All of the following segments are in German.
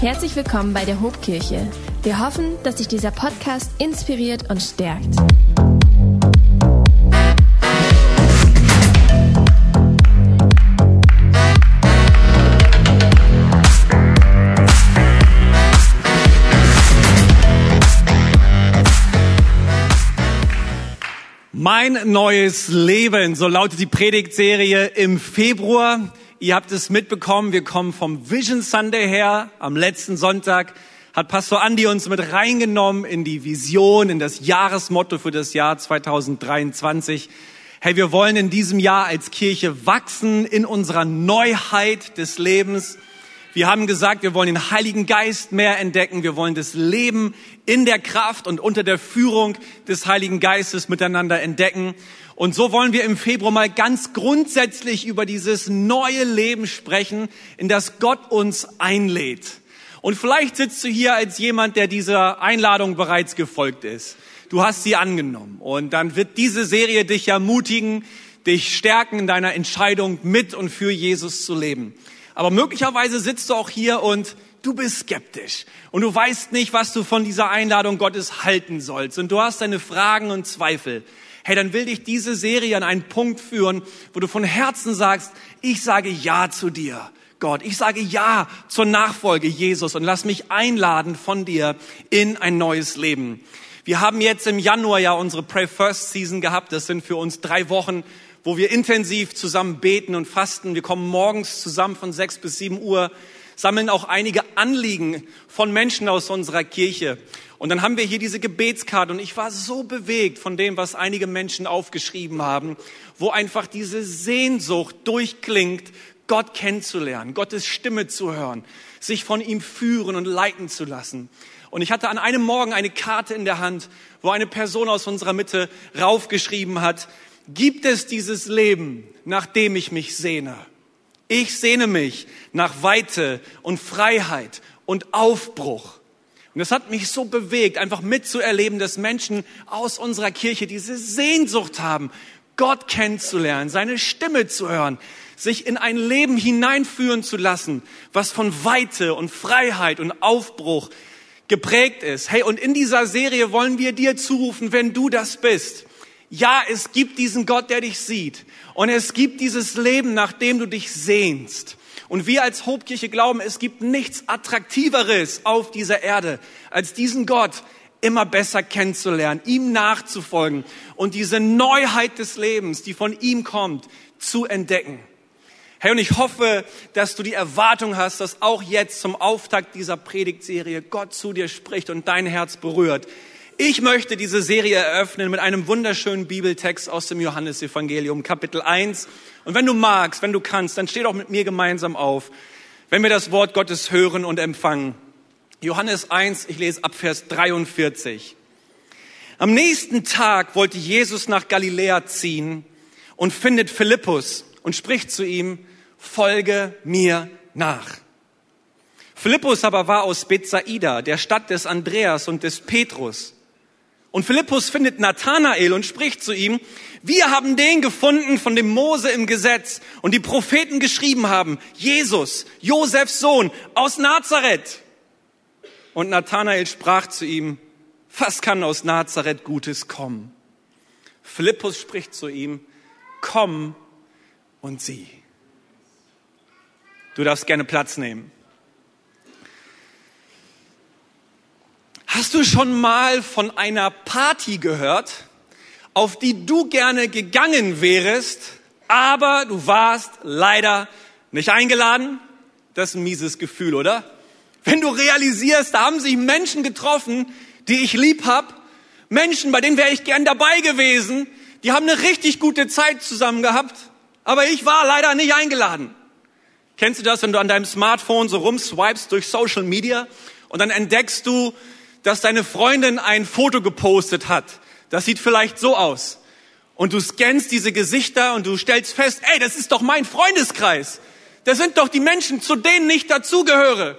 Herzlich willkommen bei der Hobkirche. Wir hoffen, dass dich dieser Podcast inspiriert und stärkt. Mein neues Leben, so lautet die Predigtserie im Februar. Ihr habt es mitbekommen, wir kommen vom Vision Sunday her. Am letzten Sonntag hat Pastor Andi uns mit reingenommen in die Vision, in das Jahresmotto für das Jahr 2023. Hey, wir wollen in diesem Jahr als Kirche wachsen in unserer Neuheit des Lebens. Wir haben gesagt, wir wollen den Heiligen Geist mehr entdecken. Wir wollen das Leben in der Kraft und unter der Führung des Heiligen Geistes miteinander entdecken. Und so wollen wir im Februar mal ganz grundsätzlich über dieses neue Leben sprechen, in das Gott uns einlädt. Und vielleicht sitzt du hier als jemand, der dieser Einladung bereits gefolgt ist. Du hast sie angenommen. Und dann wird diese Serie dich ermutigen, dich stärken in deiner Entscheidung, mit und für Jesus zu leben. Aber möglicherweise sitzt du auch hier und du bist skeptisch und du weißt nicht, was du von dieser Einladung Gottes halten sollst und du hast deine Fragen und Zweifel hey, dann will dich diese Serie an einen Punkt führen, wo du von Herzen sagst, ich sage Ja zu dir. Gott, ich sage Ja zur Nachfolge Jesus und lass mich einladen von dir in ein neues Leben. Wir haben jetzt im Januar ja unsere Pray First Season gehabt. Das sind für uns drei Wochen, wo wir intensiv zusammen beten und fasten. Wir kommen morgens zusammen von sechs bis sieben Uhr, sammeln auch einige Anliegen von Menschen aus unserer Kirche. Und dann haben wir hier diese Gebetskarte und ich war so bewegt von dem, was einige Menschen aufgeschrieben haben, wo einfach diese Sehnsucht durchklingt, Gott kennenzulernen, Gottes Stimme zu hören, sich von ihm führen und leiten zu lassen. Und ich hatte an einem Morgen eine Karte in der Hand, wo eine Person aus unserer Mitte raufgeschrieben hat, gibt es dieses Leben, nach dem ich mich sehne? Ich sehne mich nach Weite und Freiheit und Aufbruch. Und es hat mich so bewegt, einfach mitzuerleben, dass Menschen aus unserer Kirche diese Sehnsucht haben, Gott kennenzulernen, seine Stimme zu hören, sich in ein Leben hineinführen zu lassen, was von Weite und Freiheit und Aufbruch geprägt ist. Hey, und in dieser Serie wollen wir dir zurufen, wenn du das bist. Ja, es gibt diesen Gott, der dich sieht. Und es gibt dieses Leben, nach dem du dich sehnst. Und wir als Hobkirche glauben, es gibt nichts Attraktiveres auf dieser Erde, als diesen Gott immer besser kennenzulernen, ihm nachzufolgen und diese Neuheit des Lebens, die von ihm kommt, zu entdecken. Hey, und ich hoffe, dass du die Erwartung hast, dass auch jetzt zum Auftakt dieser Predigtserie Gott zu dir spricht und dein Herz berührt. Ich möchte diese Serie eröffnen mit einem wunderschönen Bibeltext aus dem Johannesevangelium, Kapitel 1 und wenn du magst, wenn du kannst, dann steh doch mit mir gemeinsam auf, wenn wir das Wort Gottes hören und empfangen. Johannes 1, ich lese ab Vers 43. Am nächsten Tag wollte Jesus nach Galiläa ziehen und findet Philippus und spricht zu ihm, folge mir nach. Philippus aber war aus Bethsaida, der Stadt des Andreas und des Petrus. Und Philippus findet Nathanael und spricht zu ihm, wir haben den gefunden, von dem Mose im Gesetz und die Propheten geschrieben haben, Jesus, Josefs Sohn aus Nazareth. Und Nathanael sprach zu ihm, was kann aus Nazareth Gutes kommen? Philippus spricht zu ihm, komm und sieh. Du darfst gerne Platz nehmen. Hast du schon mal von einer Party gehört, auf die du gerne gegangen wärest, aber du warst leider nicht eingeladen. Das ist ein mieses Gefühl, oder? Wenn du realisierst, da haben sich Menschen getroffen, die ich lieb hab, Menschen, bei denen wäre ich gern dabei gewesen, die haben eine richtig gute Zeit zusammen gehabt, aber ich war leider nicht eingeladen. Kennst du das, wenn du an deinem Smartphone so rumswipest durch Social Media und dann entdeckst du, dass deine Freundin ein Foto gepostet hat das sieht vielleicht so aus. Und du scannst diese Gesichter und du stellst fest, ey, das ist doch mein Freundeskreis. Das sind doch die Menschen, zu denen ich dazugehöre.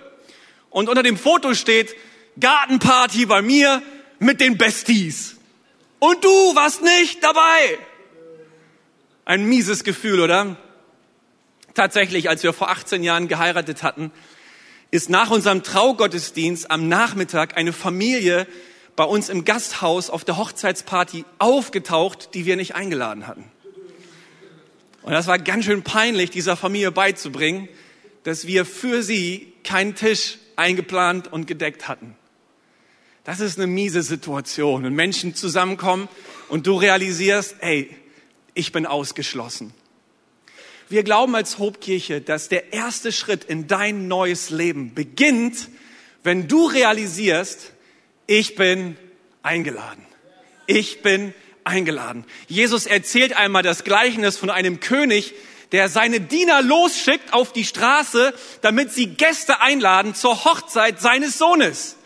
Und unter dem Foto steht Gartenparty bei mir mit den Besties. Und du warst nicht dabei. Ein mieses Gefühl, oder? Tatsächlich, als wir vor 18 Jahren geheiratet hatten, ist nach unserem Traugottesdienst am Nachmittag eine Familie bei uns im Gasthaus auf der Hochzeitsparty aufgetaucht, die wir nicht eingeladen hatten. Und das war ganz schön peinlich, dieser Familie beizubringen, dass wir für sie keinen Tisch eingeplant und gedeckt hatten. Das ist eine miese Situation, wenn Menschen zusammenkommen und du realisierst, ey, ich bin ausgeschlossen. Wir glauben als Hobkirche, dass der erste Schritt in dein neues Leben beginnt, wenn du realisierst, ich bin eingeladen. Ich bin eingeladen. Jesus erzählt einmal das Gleichnis von einem König, der seine Diener losschickt auf die Straße, damit sie Gäste einladen zur Hochzeit seines Sohnes.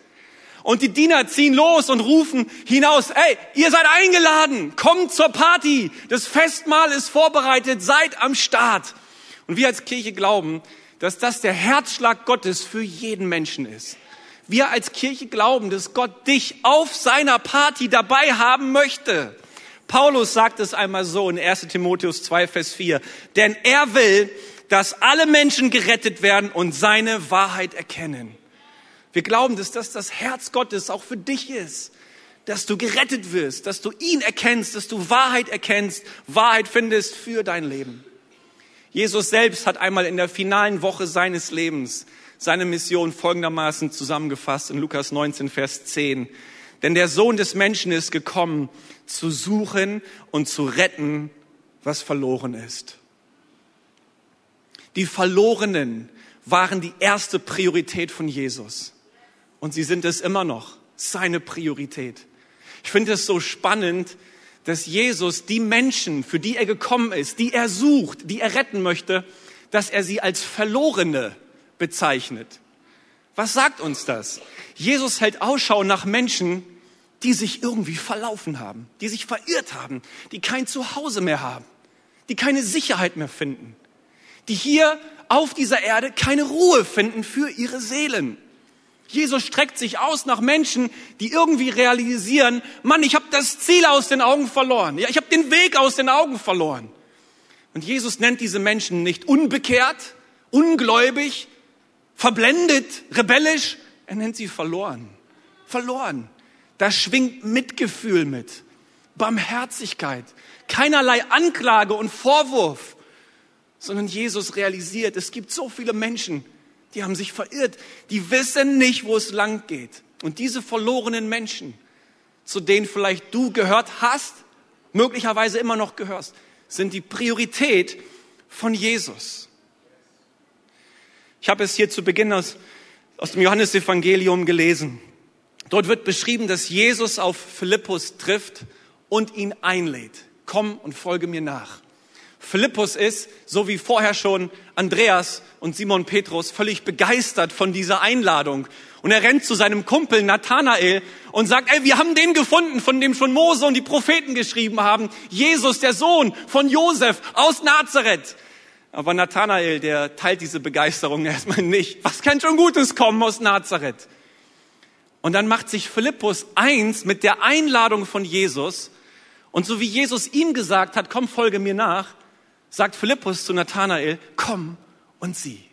Und die Diener ziehen los und rufen hinaus, ey, ihr seid eingeladen, kommt zur Party, das Festmahl ist vorbereitet, seid am Start. Und wir als Kirche glauben, dass das der Herzschlag Gottes für jeden Menschen ist. Wir als Kirche glauben, dass Gott dich auf seiner Party dabei haben möchte. Paulus sagt es einmal so in 1 Timotheus 2, Vers 4. Denn er will, dass alle Menschen gerettet werden und seine Wahrheit erkennen. Wir glauben, dass das das Herz Gottes auch für dich ist. Dass du gerettet wirst, dass du ihn erkennst, dass du Wahrheit erkennst, Wahrheit findest für dein Leben. Jesus selbst hat einmal in der finalen Woche seines Lebens seine Mission folgendermaßen zusammengefasst in Lukas 19, Vers 10. Denn der Sohn des Menschen ist gekommen, zu suchen und zu retten, was verloren ist. Die Verlorenen waren die erste Priorität von Jesus. Und sie sind es immer noch, seine Priorität. Ich finde es so spannend, dass Jesus die Menschen, für die er gekommen ist, die er sucht, die er retten möchte, dass er sie als Verlorene bezeichnet. Was sagt uns das? Jesus hält Ausschau nach Menschen, die sich irgendwie verlaufen haben, die sich verirrt haben, die kein Zuhause mehr haben, die keine Sicherheit mehr finden, die hier auf dieser Erde keine Ruhe finden für ihre Seelen. Jesus streckt sich aus nach Menschen, die irgendwie realisieren, Mann, ich habe das Ziel aus den Augen verloren. Ja, ich habe den Weg aus den Augen verloren. Und Jesus nennt diese Menschen nicht unbekehrt, ungläubig, verblendet, rebellisch. Er nennt sie verloren. Verloren. Da schwingt Mitgefühl mit, Barmherzigkeit, keinerlei Anklage und Vorwurf, sondern Jesus realisiert, es gibt so viele Menschen, die haben sich verirrt, die wissen nicht, wo es lang geht. Und diese verlorenen Menschen, zu denen vielleicht du gehört hast, möglicherweise immer noch gehörst, sind die Priorität von Jesus. Ich habe es hier zu Beginn aus, aus dem Johannesevangelium gelesen. Dort wird beschrieben, dass Jesus auf Philippus trifft und ihn einlädt. Komm und folge mir nach. Philippus ist, so wie vorher schon Andreas und Simon Petrus, völlig begeistert von dieser Einladung. Und er rennt zu seinem Kumpel Nathanael und sagt, ey, wir haben den gefunden, von dem schon Mose und die Propheten geschrieben haben. Jesus, der Sohn von Josef aus Nazareth. Aber Nathanael, der teilt diese Begeisterung erstmal nicht. Was kann schon Gutes kommen aus Nazareth? Und dann macht sich Philippus eins mit der Einladung von Jesus. Und so wie Jesus ihm gesagt hat, komm, folge mir nach, sagt Philippus zu Nathanael, komm und sieh.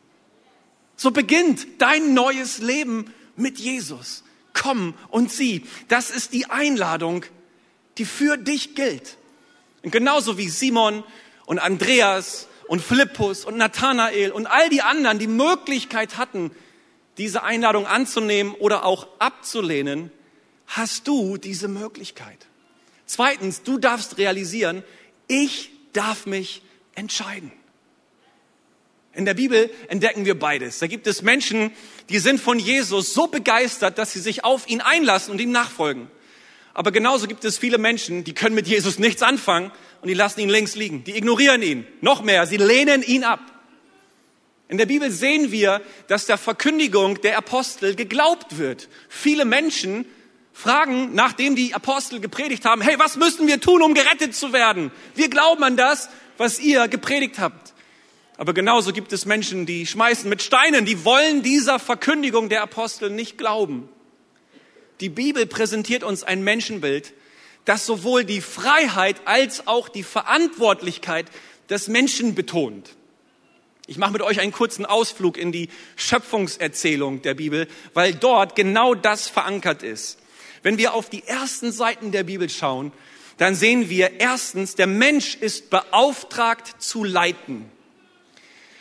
So beginnt dein neues Leben mit Jesus. Komm und sieh. Das ist die Einladung, die für dich gilt. Und genauso wie Simon und Andreas und Philippus und Nathanael und all die anderen die Möglichkeit hatten, diese Einladung anzunehmen oder auch abzulehnen, hast du diese Möglichkeit. Zweitens, du darfst realisieren, ich darf mich entscheiden. In der Bibel entdecken wir beides. Da gibt es Menschen, die sind von Jesus so begeistert, dass sie sich auf ihn einlassen und ihm nachfolgen. Aber genauso gibt es viele Menschen, die können mit Jesus nichts anfangen und die lassen ihn links liegen. Die ignorieren ihn. Noch mehr, sie lehnen ihn ab. In der Bibel sehen wir, dass der Verkündigung der Apostel geglaubt wird. Viele Menschen fragen, nachdem die Apostel gepredigt haben, hey, was müssen wir tun, um gerettet zu werden? Wir glauben an das, was ihr gepredigt habt. Aber genauso gibt es Menschen, die schmeißen mit Steinen, die wollen dieser Verkündigung der Apostel nicht glauben. Die Bibel präsentiert uns ein Menschenbild, das sowohl die Freiheit als auch die Verantwortlichkeit des Menschen betont. Ich mache mit euch einen kurzen Ausflug in die Schöpfungserzählung der Bibel, weil dort genau das verankert ist. Wenn wir auf die ersten Seiten der Bibel schauen, dann sehen wir erstens, der Mensch ist beauftragt zu leiten.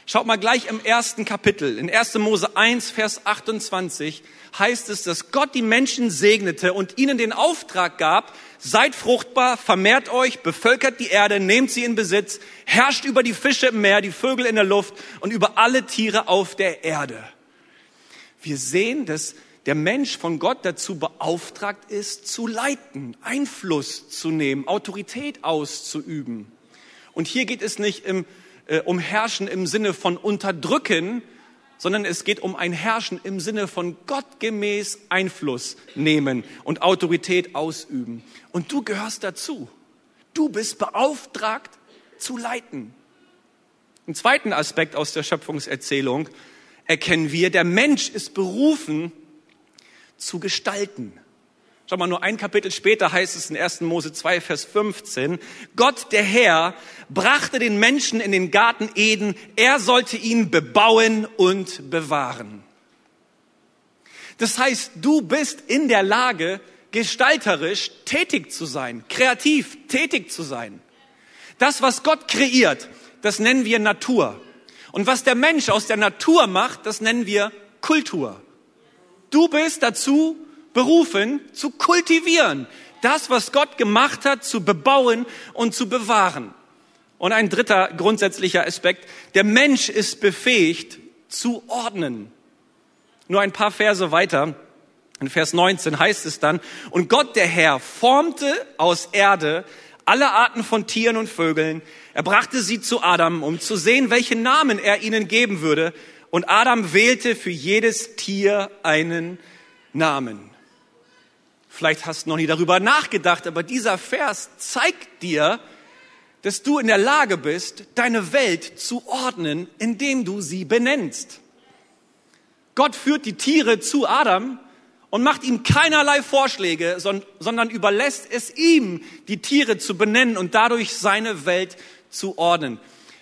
Schaut mal gleich im ersten Kapitel, in 1. Mose 1, Vers 28 heißt es, dass Gott die Menschen segnete und ihnen den Auftrag gab, seid fruchtbar, vermehrt euch, bevölkert die Erde, nehmt sie in Besitz, herrscht über die Fische im Meer, die Vögel in der Luft und über alle Tiere auf der Erde. Wir sehen, dass der Mensch von Gott dazu beauftragt ist, zu leiten, Einfluss zu nehmen, Autorität auszuüben. Und hier geht es nicht im äh, um Herrschen im Sinne von unterdrücken, sondern es geht um ein Herrschen im Sinne von gottgemäß Einfluss nehmen und Autorität ausüben. Und du gehörst dazu. Du bist beauftragt zu leiten. Einen zweiten Aspekt aus der Schöpfungserzählung erkennen wir, der Mensch ist berufen zu gestalten. Schau mal, nur ein Kapitel später heißt es in 1. Mose 2, Vers 15, Gott, der Herr, brachte den Menschen in den Garten Eden, er sollte ihn bebauen und bewahren. Das heißt, du bist in der Lage, gestalterisch tätig zu sein, kreativ tätig zu sein. Das, was Gott kreiert, das nennen wir Natur. Und was der Mensch aus der Natur macht, das nennen wir Kultur. Du bist dazu berufen, zu kultivieren. Das, was Gott gemacht hat, zu bebauen und zu bewahren. Und ein dritter grundsätzlicher Aspekt, der Mensch ist befähigt zu ordnen. Nur ein paar Verse weiter, in Vers 19 heißt es dann, und Gott der Herr formte aus Erde alle Arten von Tieren und Vögeln. Er brachte sie zu Adam, um zu sehen, welchen Namen er ihnen geben würde. Und Adam wählte für jedes Tier einen Namen. Vielleicht hast du noch nie darüber nachgedacht, aber dieser Vers zeigt dir, dass du in der Lage bist, deine Welt zu ordnen, indem du sie benennst. Gott führt die Tiere zu Adam und macht ihm keinerlei Vorschläge, sondern überlässt es ihm, die Tiere zu benennen und dadurch seine Welt zu ordnen.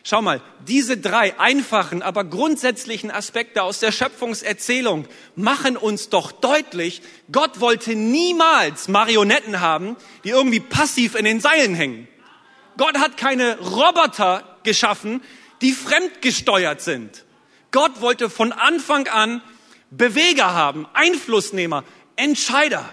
Schau mal, diese drei einfachen, aber grundsätzlichen Aspekte aus der Schöpfungserzählung machen uns doch deutlich, Gott wollte niemals Marionetten haben, die irgendwie passiv in den Seilen hängen. Gott hat keine Roboter geschaffen, die fremdgesteuert sind. Gott wollte von Anfang an Beweger haben, Einflussnehmer, Entscheider.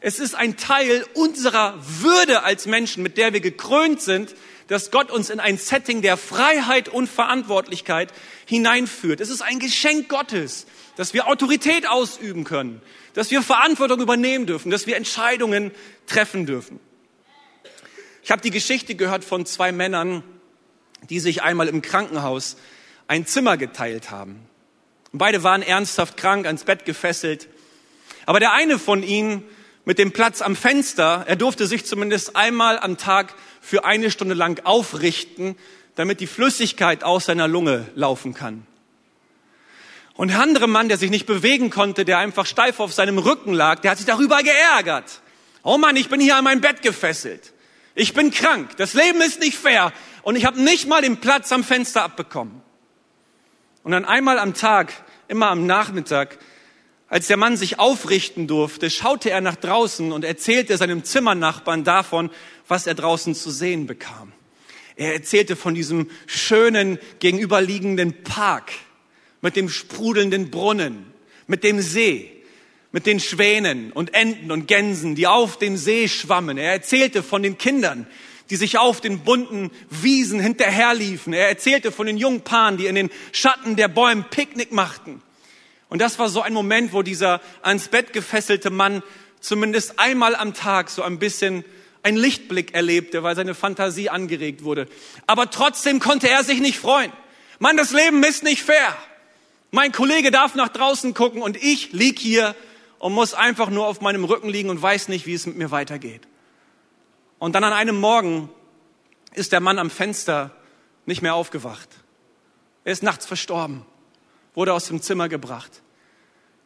Es ist ein Teil unserer Würde als Menschen, mit der wir gekrönt sind, dass Gott uns in ein Setting der Freiheit und Verantwortlichkeit hineinführt. Es ist ein Geschenk Gottes, dass wir Autorität ausüben können, dass wir Verantwortung übernehmen dürfen, dass wir Entscheidungen treffen dürfen. Ich habe die Geschichte gehört von zwei Männern, die sich einmal im Krankenhaus ein Zimmer geteilt haben. Beide waren ernsthaft krank, ans Bett gefesselt. Aber der eine von ihnen mit dem Platz am Fenster, er durfte sich zumindest einmal am Tag für eine Stunde lang aufrichten, damit die Flüssigkeit aus seiner Lunge laufen kann. Und der andere Mann, der sich nicht bewegen konnte, der einfach steif auf seinem Rücken lag, der hat sich darüber geärgert. Oh Mann, ich bin hier an mein Bett gefesselt. Ich bin krank. Das Leben ist nicht fair. Und ich habe nicht mal den Platz am Fenster abbekommen. Und dann einmal am Tag, immer am Nachmittag, als der Mann sich aufrichten durfte, schaute er nach draußen und erzählte seinem Zimmernachbarn davon, was er draußen zu sehen bekam. Er erzählte von diesem schönen gegenüberliegenden Park mit dem sprudelnden Brunnen, mit dem See, mit den Schwänen und Enten und Gänsen, die auf dem See schwammen. Er erzählte von den Kindern, die sich auf den bunten Wiesen hinterherliefen. Er erzählte von den jungen Paaren, die in den Schatten der Bäume Picknick machten. Und das war so ein Moment, wo dieser ans Bett gefesselte Mann zumindest einmal am Tag so ein bisschen ein Lichtblick erlebte, weil seine Fantasie angeregt wurde. Aber trotzdem konnte er sich nicht freuen. Mann, das Leben ist nicht fair. Mein Kollege darf nach draußen gucken und ich lieg hier und muss einfach nur auf meinem Rücken liegen und weiß nicht, wie es mit mir weitergeht. Und dann an einem Morgen ist der Mann am Fenster nicht mehr aufgewacht. Er ist nachts verstorben wurde aus dem Zimmer gebracht.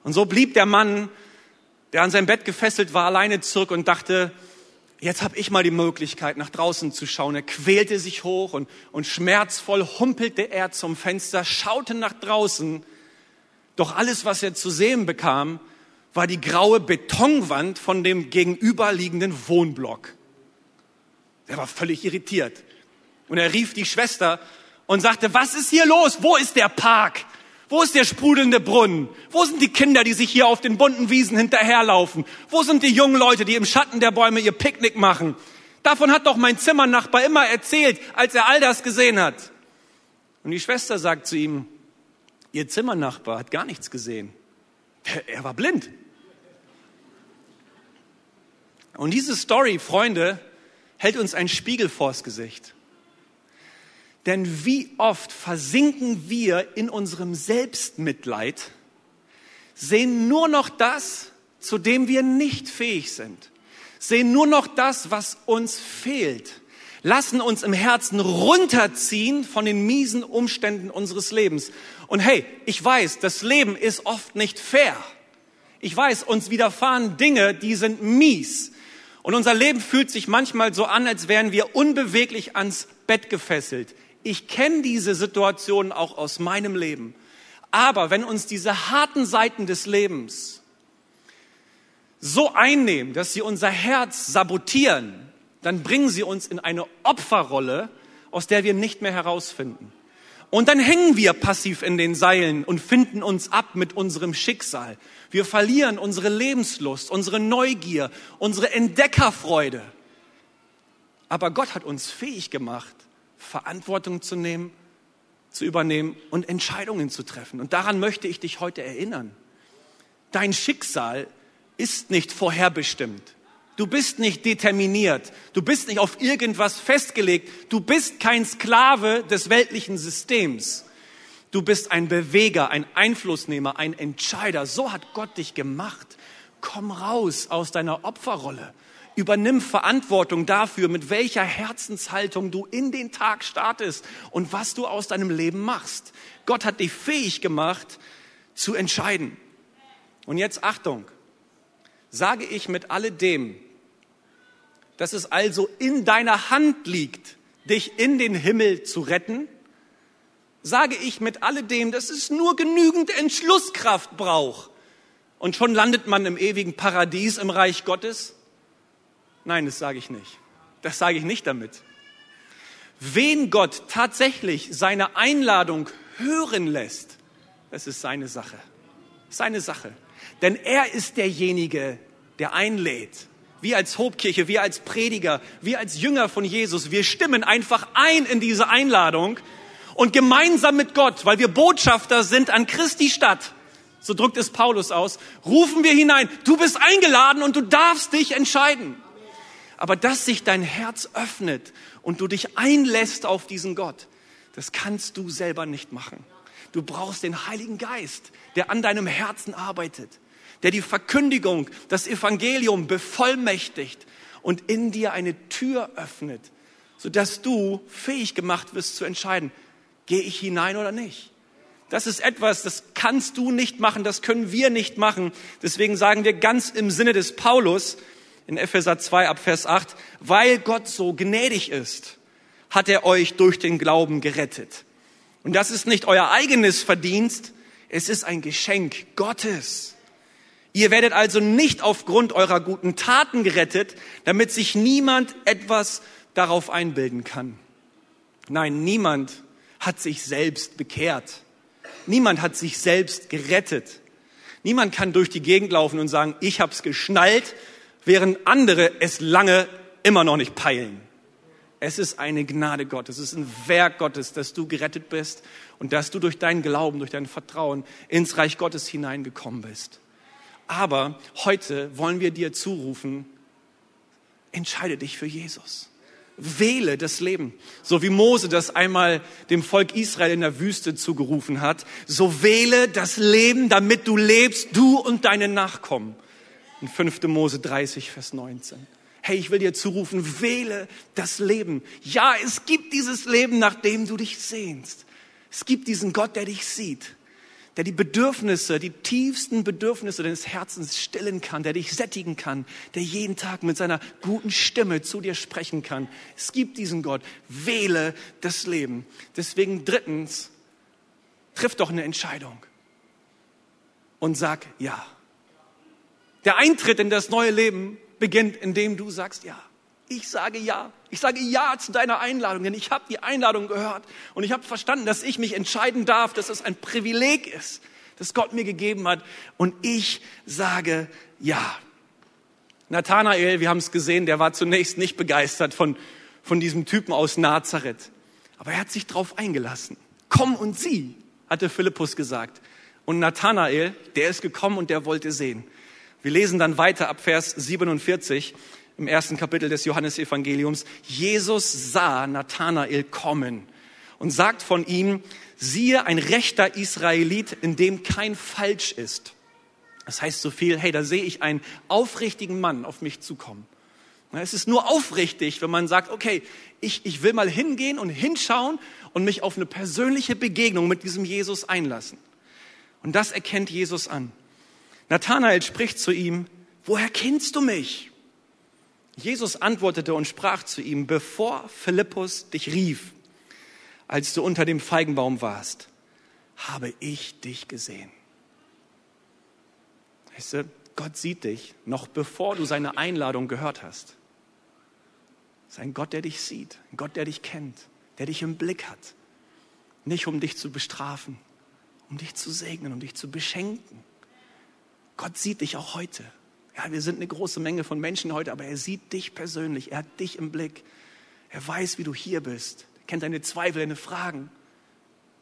Und so blieb der Mann, der an sein Bett gefesselt war, alleine zurück und dachte, jetzt habe ich mal die Möglichkeit, nach draußen zu schauen. Er quälte sich hoch und, und schmerzvoll humpelte er zum Fenster, schaute nach draußen. Doch alles, was er zu sehen bekam, war die graue Betonwand von dem gegenüberliegenden Wohnblock. Er war völlig irritiert. Und er rief die Schwester und sagte, was ist hier los? Wo ist der Park? Wo ist der sprudelnde Brunnen? Wo sind die Kinder, die sich hier auf den bunten Wiesen hinterherlaufen? Wo sind die jungen Leute, die im Schatten der Bäume ihr Picknick machen? Davon hat doch mein Zimmernachbar immer erzählt, als er all das gesehen hat. Und die Schwester sagt zu ihm, ihr Zimmernachbar hat gar nichts gesehen. Er war blind. Und diese Story, Freunde, hält uns ein Spiegel vors Gesicht. Denn wie oft versinken wir in unserem Selbstmitleid, sehen nur noch das, zu dem wir nicht fähig sind, sehen nur noch das, was uns fehlt, lassen uns im Herzen runterziehen von den miesen Umständen unseres Lebens. Und hey, ich weiß, das Leben ist oft nicht fair. Ich weiß, uns widerfahren Dinge, die sind mies. Und unser Leben fühlt sich manchmal so an, als wären wir unbeweglich ans Bett gefesselt. Ich kenne diese Situation auch aus meinem Leben. Aber wenn uns diese harten Seiten des Lebens so einnehmen, dass sie unser Herz sabotieren, dann bringen sie uns in eine Opferrolle, aus der wir nicht mehr herausfinden. Und dann hängen wir passiv in den Seilen und finden uns ab mit unserem Schicksal. Wir verlieren unsere Lebenslust, unsere Neugier, unsere Entdeckerfreude. Aber Gott hat uns fähig gemacht, Verantwortung zu nehmen, zu übernehmen und Entscheidungen zu treffen. Und daran möchte ich dich heute erinnern. Dein Schicksal ist nicht vorherbestimmt. Du bist nicht determiniert. Du bist nicht auf irgendwas festgelegt. Du bist kein Sklave des weltlichen Systems. Du bist ein Beweger, ein Einflussnehmer, ein Entscheider. So hat Gott dich gemacht. Komm raus aus deiner Opferrolle Übernimm Verantwortung dafür, mit welcher Herzenshaltung du in den Tag startest und was du aus deinem Leben machst. Gott hat dich fähig gemacht zu entscheiden. Und jetzt Achtung, sage ich mit alledem, dass es also in deiner Hand liegt, dich in den Himmel zu retten, sage ich mit alledem, dass es nur genügend Entschlusskraft braucht und schon landet man im ewigen Paradies im Reich Gottes? Nein, das sage ich nicht. Das sage ich nicht damit. Wen Gott tatsächlich seine Einladung hören lässt, das ist seine Sache. Seine Sache. Denn er ist derjenige, der einlädt. Wir als Hobkirche, wir als Prediger, wir als Jünger von Jesus, wir stimmen einfach ein in diese Einladung und gemeinsam mit Gott, weil wir Botschafter sind an Christi Stadt, so drückt es Paulus aus, rufen wir hinein, du bist eingeladen und du darfst dich entscheiden. Aber dass sich dein Herz öffnet und du dich einlässt auf diesen Gott, das kannst du selber nicht machen. Du brauchst den Heiligen Geist, der an deinem Herzen arbeitet, der die Verkündigung, das Evangelium bevollmächtigt und in dir eine Tür öffnet, sodass du fähig gemacht wirst zu entscheiden, gehe ich hinein oder nicht. Das ist etwas, das kannst du nicht machen, das können wir nicht machen. Deswegen sagen wir ganz im Sinne des Paulus, in Epheser 2 ab Vers 8, weil Gott so gnädig ist, hat er euch durch den Glauben gerettet. Und das ist nicht euer eigenes Verdienst, es ist ein Geschenk Gottes. Ihr werdet also nicht aufgrund eurer guten Taten gerettet, damit sich niemand etwas darauf einbilden kann. Nein, niemand hat sich selbst bekehrt. Niemand hat sich selbst gerettet. Niemand kann durch die Gegend laufen und sagen, ich hab's geschnallt, während andere es lange immer noch nicht peilen. Es ist eine Gnade Gottes, es ist ein Werk Gottes, dass du gerettet bist und dass du durch deinen Glauben, durch dein Vertrauen ins Reich Gottes hineingekommen bist. Aber heute wollen wir dir zurufen, entscheide dich für Jesus. Wähle das Leben. So wie Mose das einmal dem Volk Israel in der Wüste zugerufen hat, so wähle das Leben, damit du lebst, du und deine Nachkommen in 5. Mose 30, Vers 19. Hey, ich will dir zurufen, wähle das Leben. Ja, es gibt dieses Leben, nach dem du dich sehnst. Es gibt diesen Gott, der dich sieht, der die Bedürfnisse, die tiefsten Bedürfnisse deines Herzens stillen kann, der dich sättigen kann, der jeden Tag mit seiner guten Stimme zu dir sprechen kann. Es gibt diesen Gott. Wähle das Leben. Deswegen drittens, triff doch eine Entscheidung und sag ja. Der Eintritt in das neue Leben beginnt, indem du sagst ja. Ich sage ja. Ich sage ja zu deiner Einladung, denn ich habe die Einladung gehört und ich habe verstanden, dass ich mich entscheiden darf, dass es ein Privileg ist, das Gott mir gegeben hat und ich sage ja. Nathanael, wir haben es gesehen, der war zunächst nicht begeistert von, von diesem Typen aus Nazareth, aber er hat sich darauf eingelassen. Komm und sieh, hatte Philippus gesagt. Und Nathanael, der ist gekommen und der wollte sehen. Wir lesen dann weiter ab Vers 47 im ersten Kapitel des Johannesevangeliums, Jesus sah Nathanael kommen und sagt von ihm, siehe ein rechter Israelit, in dem kein Falsch ist. Das heißt so viel, hey, da sehe ich einen aufrichtigen Mann auf mich zukommen. Es ist nur aufrichtig, wenn man sagt, okay, ich, ich will mal hingehen und hinschauen und mich auf eine persönliche Begegnung mit diesem Jesus einlassen. Und das erkennt Jesus an. Nathanael spricht zu ihm, woher kennst du mich? Jesus antwortete und sprach zu ihm, bevor Philippus dich rief, als du unter dem Feigenbaum warst, habe ich dich gesehen. Weißt du, Gott sieht dich, noch bevor du seine Einladung gehört hast. Es ist ein Gott, der dich sieht, ein Gott, der dich kennt, der dich im Blick hat. Nicht um dich zu bestrafen, um dich zu segnen, um dich zu beschenken. Gott sieht dich auch heute. Ja, wir sind eine große Menge von Menschen heute, aber er sieht dich persönlich. Er hat dich im Blick. Er weiß, wie du hier bist. Er kennt deine Zweifel, deine Fragen,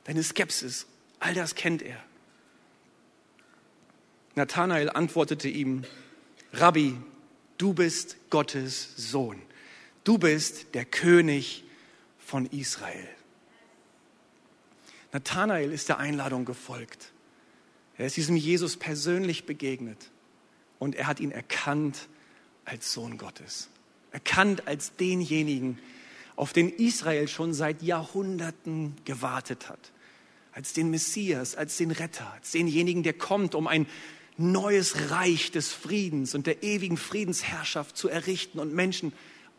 deine Skepsis. All das kennt er. Nathanael antwortete ihm, Rabbi, du bist Gottes Sohn. Du bist der König von Israel. Nathanael ist der Einladung gefolgt. Er ist diesem Jesus persönlich begegnet und er hat ihn erkannt als Sohn Gottes. Erkannt als denjenigen, auf den Israel schon seit Jahrhunderten gewartet hat. Als den Messias, als den Retter, als denjenigen, der kommt, um ein neues Reich des Friedens und der ewigen Friedensherrschaft zu errichten und Menschen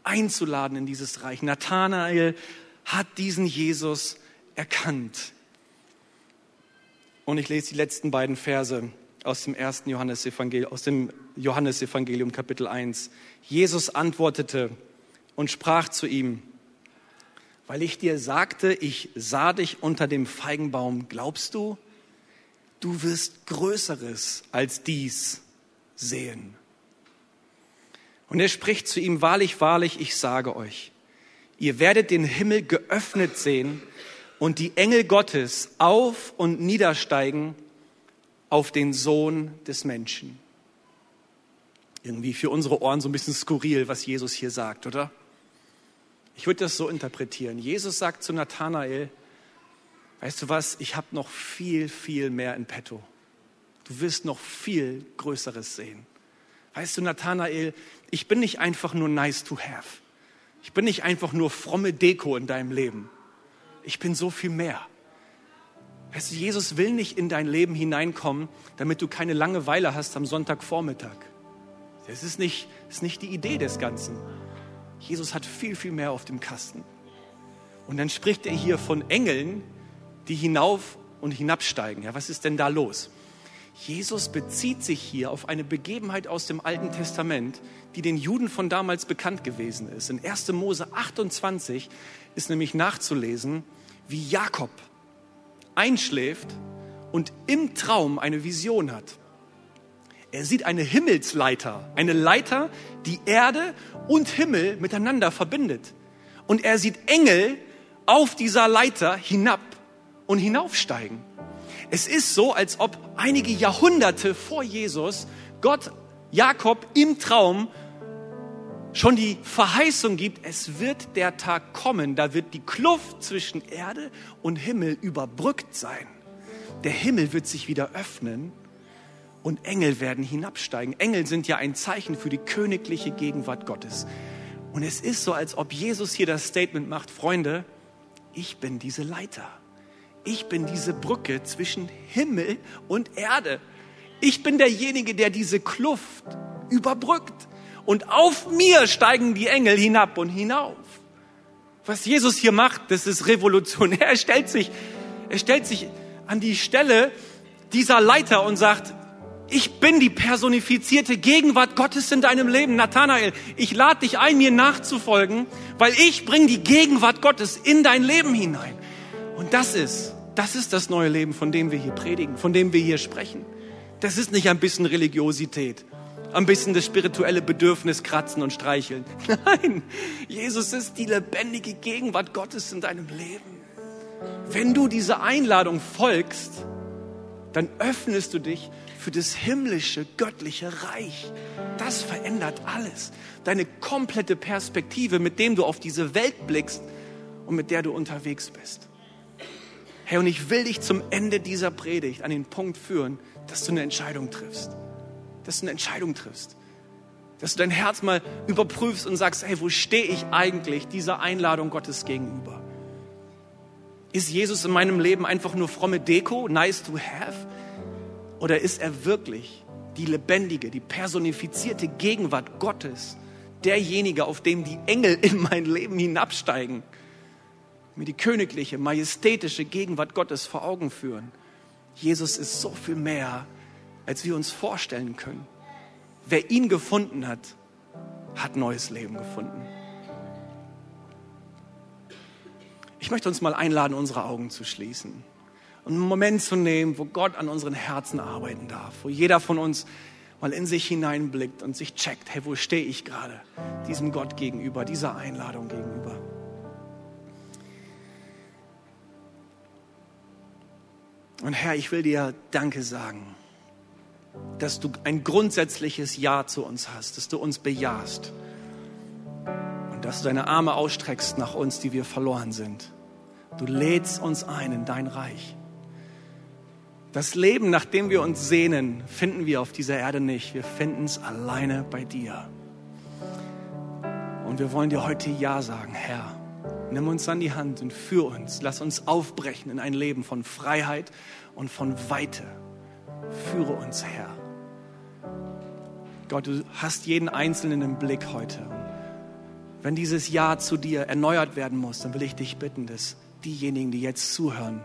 einzuladen in dieses Reich. Nathanael hat diesen Jesus erkannt. Und ich lese die letzten beiden Verse aus dem ersten Johannesevangelium, aus dem Johannesevangelium Kapitel 1. Jesus antwortete und sprach zu ihm, weil ich dir sagte, ich sah dich unter dem Feigenbaum, glaubst du, du wirst Größeres als dies sehen. Und er spricht zu ihm, wahrlich, wahrlich, ich sage euch, ihr werdet den Himmel geöffnet sehen und die Engel Gottes auf und niedersteigen auf den Sohn des Menschen. Irgendwie für unsere Ohren so ein bisschen skurril, was Jesus hier sagt, oder? Ich würde das so interpretieren. Jesus sagt zu Nathanael, weißt du was, ich habe noch viel, viel mehr in petto. Du wirst noch viel Größeres sehen. Weißt du, Nathanael, ich bin nicht einfach nur nice to have. Ich bin nicht einfach nur fromme Deko in deinem Leben. Ich bin so viel mehr. Weißt du, Jesus will nicht in dein Leben hineinkommen, damit du keine Langeweile hast am Sonntagvormittag. Das ist nicht, ist nicht die Idee des Ganzen. Jesus hat viel, viel mehr auf dem Kasten. Und dann spricht er hier von Engeln, die hinauf und hinabsteigen. Ja, was ist denn da los? Jesus bezieht sich hier auf eine Begebenheit aus dem Alten Testament, die den Juden von damals bekannt gewesen ist. In 1. Mose 28 ist nämlich nachzulesen, wie Jakob einschläft und im Traum eine Vision hat. Er sieht eine Himmelsleiter, eine Leiter, die Erde und Himmel miteinander verbindet. Und er sieht Engel auf dieser Leiter hinab und hinaufsteigen. Es ist so, als ob einige Jahrhunderte vor Jesus Gott Jakob im Traum schon die Verheißung gibt, es wird der Tag kommen, da wird die Kluft zwischen Erde und Himmel überbrückt sein. Der Himmel wird sich wieder öffnen und Engel werden hinabsteigen. Engel sind ja ein Zeichen für die königliche Gegenwart Gottes. Und es ist so, als ob Jesus hier das Statement macht, Freunde, ich bin diese Leiter. Ich bin diese Brücke zwischen Himmel und Erde. Ich bin derjenige, der diese Kluft überbrückt. Und auf mir steigen die Engel hinab und hinauf. Was Jesus hier macht, das ist revolutionär. Er stellt sich, er stellt sich an die Stelle dieser Leiter und sagt, ich bin die personifizierte Gegenwart Gottes in deinem Leben. Nathanael, ich lade dich ein, mir nachzufolgen, weil ich bringe die Gegenwart Gottes in dein Leben hinein. Und das ist, das ist das neue Leben, von dem wir hier predigen, von dem wir hier sprechen. Das ist nicht ein bisschen Religiosität, ein bisschen das spirituelle Bedürfnis kratzen und streicheln. Nein, Jesus ist die lebendige Gegenwart Gottes in deinem Leben. Wenn du dieser Einladung folgst, dann öffnest du dich für das himmlische, göttliche Reich. Das verändert alles. Deine komplette Perspektive, mit dem du auf diese Welt blickst und mit der du unterwegs bist. Herr, und ich will dich zum Ende dieser Predigt an den Punkt führen, dass du eine Entscheidung triffst. Dass du eine Entscheidung triffst. Dass du dein Herz mal überprüfst und sagst, hey, wo stehe ich eigentlich dieser Einladung Gottes gegenüber? Ist Jesus in meinem Leben einfach nur fromme Deko, nice to have? Oder ist er wirklich die lebendige, die personifizierte Gegenwart Gottes, derjenige, auf dem die Engel in mein Leben hinabsteigen, mir die königliche, majestätische Gegenwart Gottes vor Augen führen? Jesus ist so viel mehr, als wir uns vorstellen können. Wer ihn gefunden hat, hat neues Leben gefunden. Ich möchte uns mal einladen, unsere Augen zu schließen und einen Moment zu nehmen, wo Gott an unseren Herzen arbeiten darf, wo jeder von uns mal in sich hineinblickt und sich checkt, hey, wo stehe ich gerade diesem Gott gegenüber, dieser Einladung gegenüber. Und Herr, ich will dir Danke sagen, dass du ein grundsätzliches Ja zu uns hast, dass du uns bejahst und dass du deine Arme ausstreckst nach uns, die wir verloren sind. Du lädst uns ein in dein Reich. Das Leben, nach dem wir uns sehnen, finden wir auf dieser Erde nicht. Wir finden es alleine bei dir. Und wir wollen dir heute Ja sagen, Herr. Nimm uns an die Hand und führ uns. Lass uns aufbrechen in ein Leben von Freiheit und von Weite. Führe uns, Herr. Gott, du hast jeden Einzelnen im Blick heute. Wenn dieses Ja zu dir erneuert werden muss, dann will ich dich bitten, dass diejenigen, die jetzt zuhören,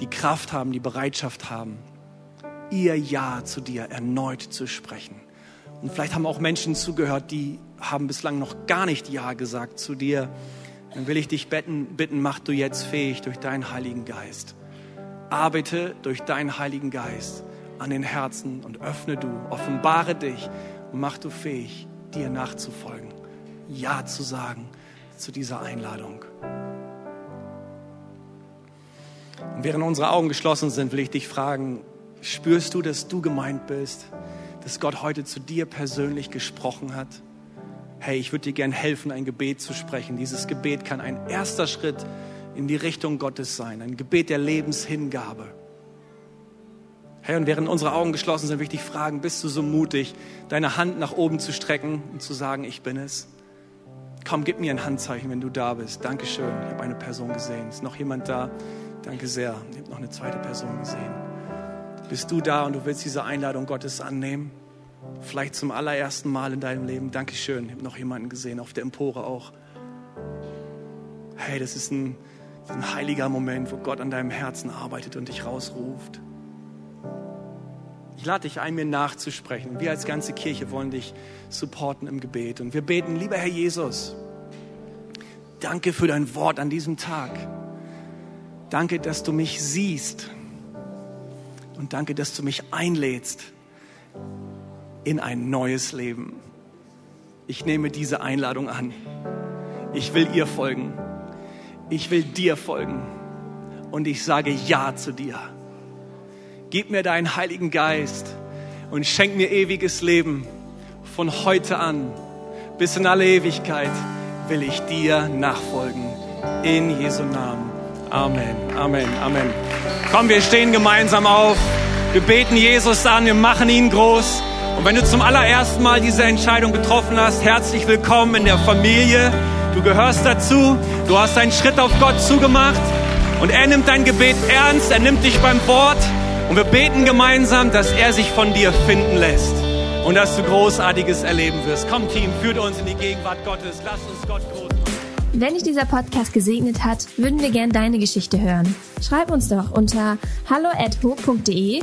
die Kraft haben, die Bereitschaft haben, ihr Ja zu dir erneut zu sprechen. Und vielleicht haben auch Menschen zugehört, die haben bislang noch gar nicht Ja gesagt zu dir dann will ich dich bitten, bitten, mach du jetzt fähig durch deinen Heiligen Geist. Arbeite durch deinen Heiligen Geist an den Herzen und öffne du, offenbare dich und mach du fähig, dir nachzufolgen, Ja zu sagen zu dieser Einladung. Und während unsere Augen geschlossen sind, will ich dich fragen, spürst du, dass du gemeint bist, dass Gott heute zu dir persönlich gesprochen hat? Hey, ich würde dir gern helfen, ein Gebet zu sprechen. Dieses Gebet kann ein erster Schritt in die Richtung Gottes sein, ein Gebet der Lebenshingabe. Hey, und während unsere Augen geschlossen sind, will ich dich fragen, bist du so mutig, deine Hand nach oben zu strecken und zu sagen, ich bin es? Komm, gib mir ein Handzeichen, wenn du da bist. Dankeschön. Ich habe eine Person gesehen. Ist noch jemand da? Danke sehr. Ich habe noch eine zweite Person gesehen. Bist du da und du willst diese Einladung Gottes annehmen? Vielleicht zum allerersten Mal in deinem Leben. Dankeschön. Ich habe noch jemanden gesehen, auf der Empore auch. Hey, das ist ein, ein heiliger Moment, wo Gott an deinem Herzen arbeitet und dich rausruft. Ich lade dich ein, mir nachzusprechen. Wir als ganze Kirche wollen dich supporten im Gebet. Und wir beten, lieber Herr Jesus, danke für dein Wort an diesem Tag. Danke, dass du mich siehst. Und danke, dass du mich einlädst in ein neues Leben. Ich nehme diese Einladung an. Ich will ihr folgen. Ich will dir folgen. Und ich sage Ja zu dir. Gib mir deinen Heiligen Geist und schenk mir ewiges Leben. Von heute an bis in alle Ewigkeit will ich dir nachfolgen. In Jesu Namen. Amen, Amen, Amen. Komm, wir stehen gemeinsam auf. Wir beten Jesus an, wir machen ihn groß. Und wenn du zum allerersten Mal diese Entscheidung getroffen hast, herzlich willkommen in der Familie. Du gehörst dazu. Du hast einen Schritt auf Gott zugemacht. Und er nimmt dein Gebet ernst, er nimmt dich beim Wort und wir beten gemeinsam, dass er sich von dir finden lässt und dass du Großartiges erleben wirst. Komm, Team, führt uns in die Gegenwart Gottes. Lass uns Gott groß machen. Wenn dich dieser Podcast gesegnet hat, würden wir gern deine Geschichte hören. Schreib uns doch unter hallo@ho.de